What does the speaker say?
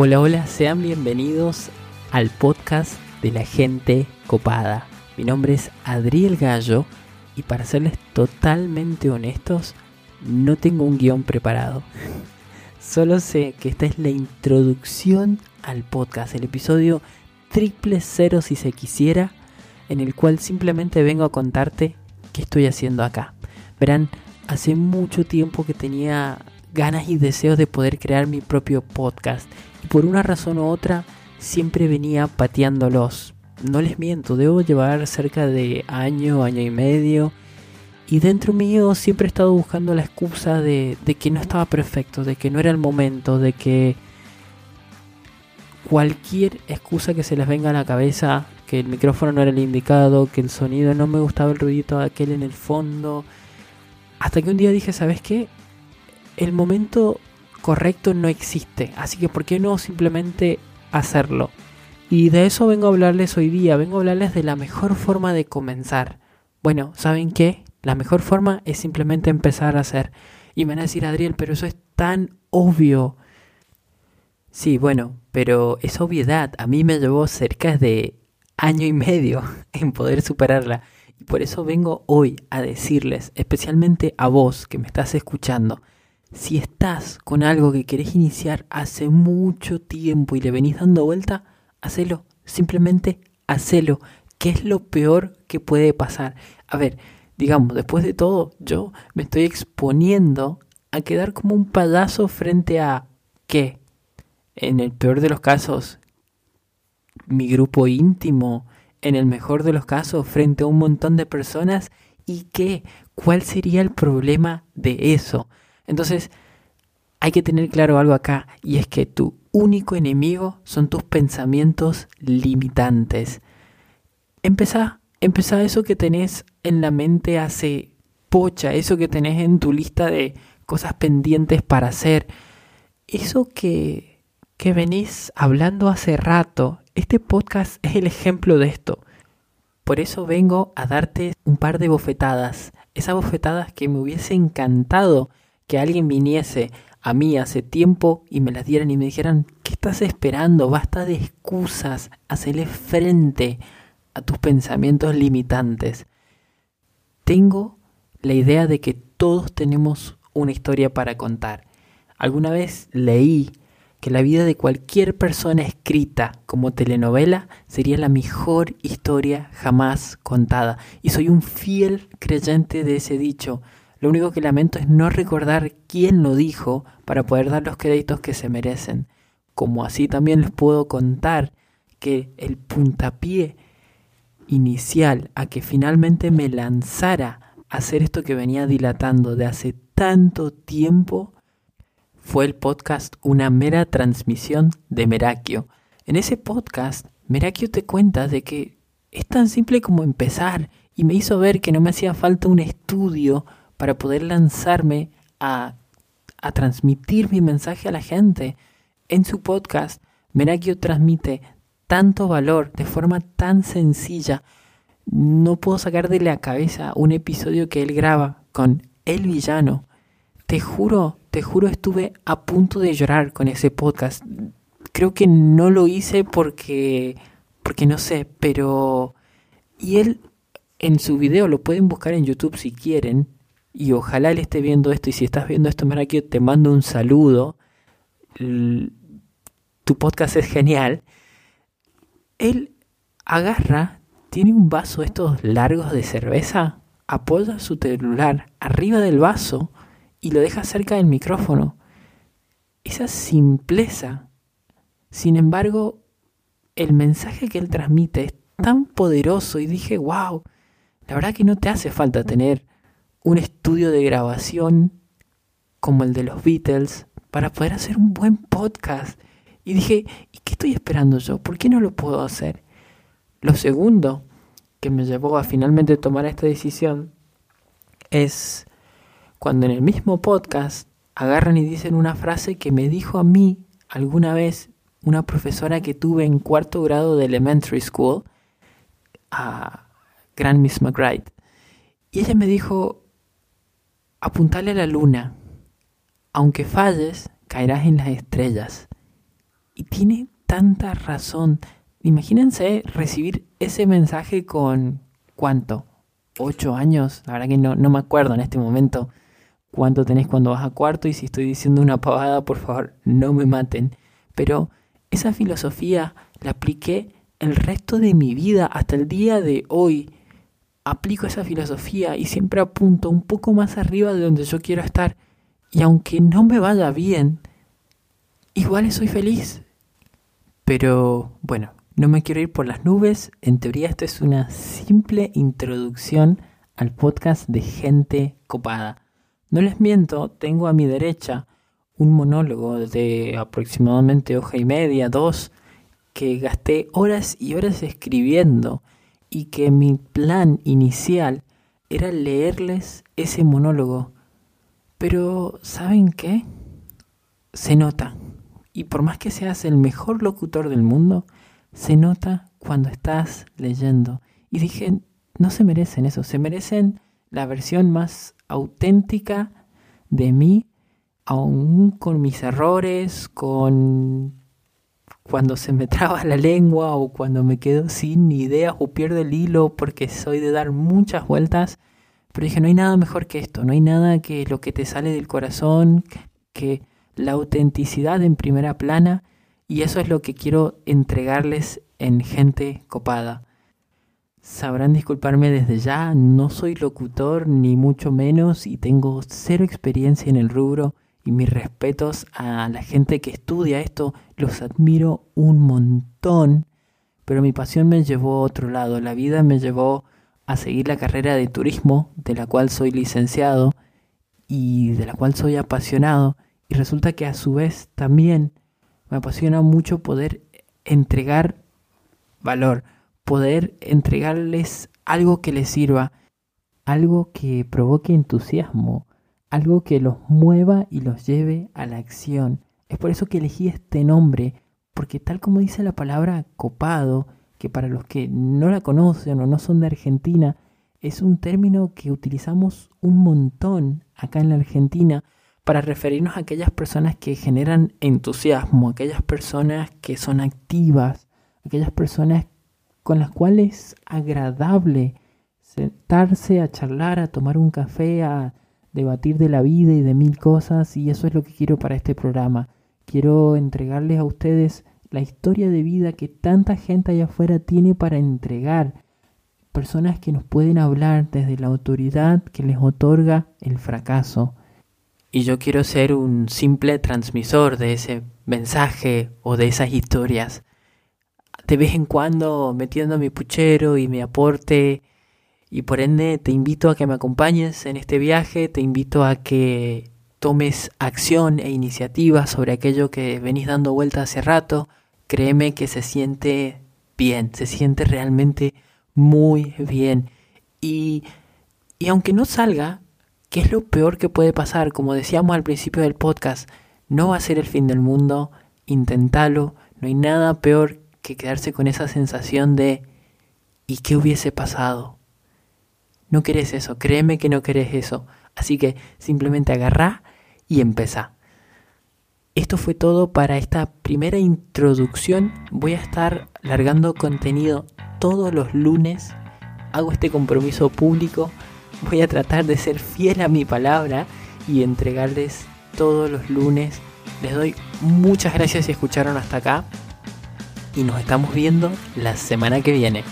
Hola, hola, sean bienvenidos al podcast de la gente copada. Mi nombre es Adriel Gallo y para serles totalmente honestos, no tengo un guion preparado. Solo sé que esta es la introducción al podcast, el episodio triple cero si se quisiera, en el cual simplemente vengo a contarte qué estoy haciendo acá. Verán, hace mucho tiempo que tenía ganas y deseos de poder crear mi propio podcast por una razón u otra siempre venía pateándolos. No les miento, debo llevar cerca de año, año y medio. Y dentro mío siempre he estado buscando la excusa de, de que no estaba perfecto, de que no era el momento, de que cualquier excusa que se les venga a la cabeza, que el micrófono no era el indicado, que el sonido no me gustaba el ruidito de aquel en el fondo. Hasta que un día dije, ¿sabes qué? el momento correcto no existe, así que ¿por qué no simplemente hacerlo? Y de eso vengo a hablarles hoy día, vengo a hablarles de la mejor forma de comenzar. Bueno, ¿saben qué? La mejor forma es simplemente empezar a hacer. Y me van a decir, Adriel, pero eso es tan obvio. Sí, bueno, pero esa obviedad a mí me llevó cerca de año y medio en poder superarla. Y por eso vengo hoy a decirles, especialmente a vos que me estás escuchando, si estás con algo que querés iniciar hace mucho tiempo y le venís dando vuelta, hacelo. Simplemente hacelo. ¿Qué es lo peor que puede pasar? A ver, digamos, después de todo, yo me estoy exponiendo a quedar como un payaso frente a ¿qué? En el peor de los casos, mi grupo íntimo. En el mejor de los casos, frente a un montón de personas. ¿Y qué? ¿Cuál sería el problema de eso? Entonces, hay que tener claro algo acá, y es que tu único enemigo son tus pensamientos limitantes. Empezá, empezá eso que tenés en la mente hace pocha, eso que tenés en tu lista de cosas pendientes para hacer, eso que, que venís hablando hace rato. Este podcast es el ejemplo de esto. Por eso vengo a darte un par de bofetadas, esas bofetadas que me hubiese encantado que alguien viniese a mí hace tiempo y me las dieran y me dijeran, ¿qué estás esperando? Basta de excusas, hacele frente a tus pensamientos limitantes. Tengo la idea de que todos tenemos una historia para contar. Alguna vez leí que la vida de cualquier persona escrita como telenovela sería la mejor historia jamás contada. Y soy un fiel creyente de ese dicho. Lo único que lamento es no recordar quién lo dijo para poder dar los créditos que se merecen. Como así también les puedo contar que el puntapié inicial a que finalmente me lanzara a hacer esto que venía dilatando de hace tanto tiempo fue el podcast Una mera transmisión de Merakio. En ese podcast, Merakio te cuenta de que es tan simple como empezar y me hizo ver que no me hacía falta un estudio para poder lanzarme a, transmitir mi mensaje a la gente. En su podcast, Merakio transmite tanto valor de forma tan sencilla. No puedo sacar de la cabeza un episodio que él graba con el villano. Te juro, te juro, estuve a punto de llorar con ese podcast. Creo que no lo hice porque, porque no sé, pero... Y él en su video, lo pueden buscar en YouTube si quieren, y ojalá él esté viendo esto y si estás viendo esto, Merakio, te mando un saludo. tu podcast es genial. Él agarra, tiene un vaso estos largos de cerveza, apoya su celular arriba del vaso y lo deja cerca del micrófono. Esa simpleza. Sin embargo, el mensaje que él transmite es tan poderoso y dije, wow, la verdad que no te hace falta tener un estudio de grabación como el de los Beatles para poder hacer un buen podcast. Y dije, ¿y qué estoy esperando yo? ¿Por qué no lo puedo hacer? Lo segundo que me llevó a finalmente tomar esta decisión es cuando en el mismo podcast agarran y dicen una frase que me dijo a mí alguna vez una profesora que tuve en cuarto grado de elementary school, a Grand Miss McBride. Y ella me dijo, apuntale a la luna. Aunque falles, caerás en las estrellas. Y tiene tanta razón. Imagínense recibir ese mensaje con cuánto, ocho años, la verdad que no, no me acuerdo en este momento cuánto tenés cuando vas a cuarto y si estoy diciendo una pavada, por favor, no me maten. Pero esa filosofía la apliqué el resto de mi vida hasta el día de hoy. Aplico esa filosofía y siempre apunto un poco más arriba de donde yo quiero estar. Y aunque no me vaya bien, igual soy feliz. Pero bueno, no me quiero ir por las nubes. En teoría esto es una simple introducción al podcast de gente copada. No les miento, tengo a mi derecha un monólogo de aproximadamente hoja y media, dos, que gasté horas y horas escribiendo y que mi plan inicial era leerles ese monólogo. Pero, ¿saben qué? Se nota. Y por más que seas el mejor locutor del mundo, se nota cuando estás leyendo. Y dije, no se merecen eso, se merecen la versión más auténtica de mí, aún con mis errores, con cuando se me traba la lengua o cuando me quedo sin ideas o pierdo el hilo porque soy de dar muchas vueltas. Pero dije, no hay nada mejor que esto, no hay nada que lo que te sale del corazón, que la autenticidad en primera plana. Y eso es lo que quiero entregarles en gente copada. Sabrán disculparme desde ya, no soy locutor ni mucho menos y tengo cero experiencia en el rubro y mis respetos a la gente que estudia esto, los admiro un montón, pero mi pasión me llevó a otro lado, la vida me llevó a seguir la carrera de turismo, de la cual soy licenciado y de la cual soy apasionado, y resulta que a su vez también me apasiona mucho poder entregar valor, poder entregarles algo que les sirva, algo que provoque entusiasmo, algo que los mueva y los lleve a la acción. Es por eso que elegí este nombre, porque tal como dice la palabra copado, que para los que no la conocen o no son de Argentina, es un término que utilizamos un montón acá en la Argentina para referirnos a aquellas personas que generan entusiasmo, aquellas personas que son activas, aquellas personas con las cuales es agradable sentarse a charlar, a tomar un café, a debatir de la vida y de mil cosas y eso es lo que quiero para este programa. Quiero entregarles a ustedes la historia de vida que tanta gente allá afuera tiene para entregar. Personas que nos pueden hablar desde la autoridad que les otorga el fracaso. Y yo quiero ser un simple transmisor de ese mensaje o de esas historias de vez en cuando metiendo mi puchero y mi aporte y por ende te invito a que me acompañes en este viaje, te invito a que tomes acción e iniciativa sobre aquello que venís dando vuelta hace rato, créeme que se siente bien, se siente realmente muy bien. Y, y aunque no salga, ¿qué es lo peor que puede pasar? Como decíamos al principio del podcast, no va a ser el fin del mundo, inténtalo, no hay nada peor que quedarse con esa sensación de ¿y qué hubiese pasado? No querés eso, créeme que no querés eso. Así que simplemente agarrá y empezá. Esto fue todo para esta primera introducción. Voy a estar largando contenido todos los lunes. Hago este compromiso público. Voy a tratar de ser fiel a mi palabra y entregarles todos los lunes. Les doy muchas gracias si escucharon hasta acá y nos estamos viendo la semana que viene.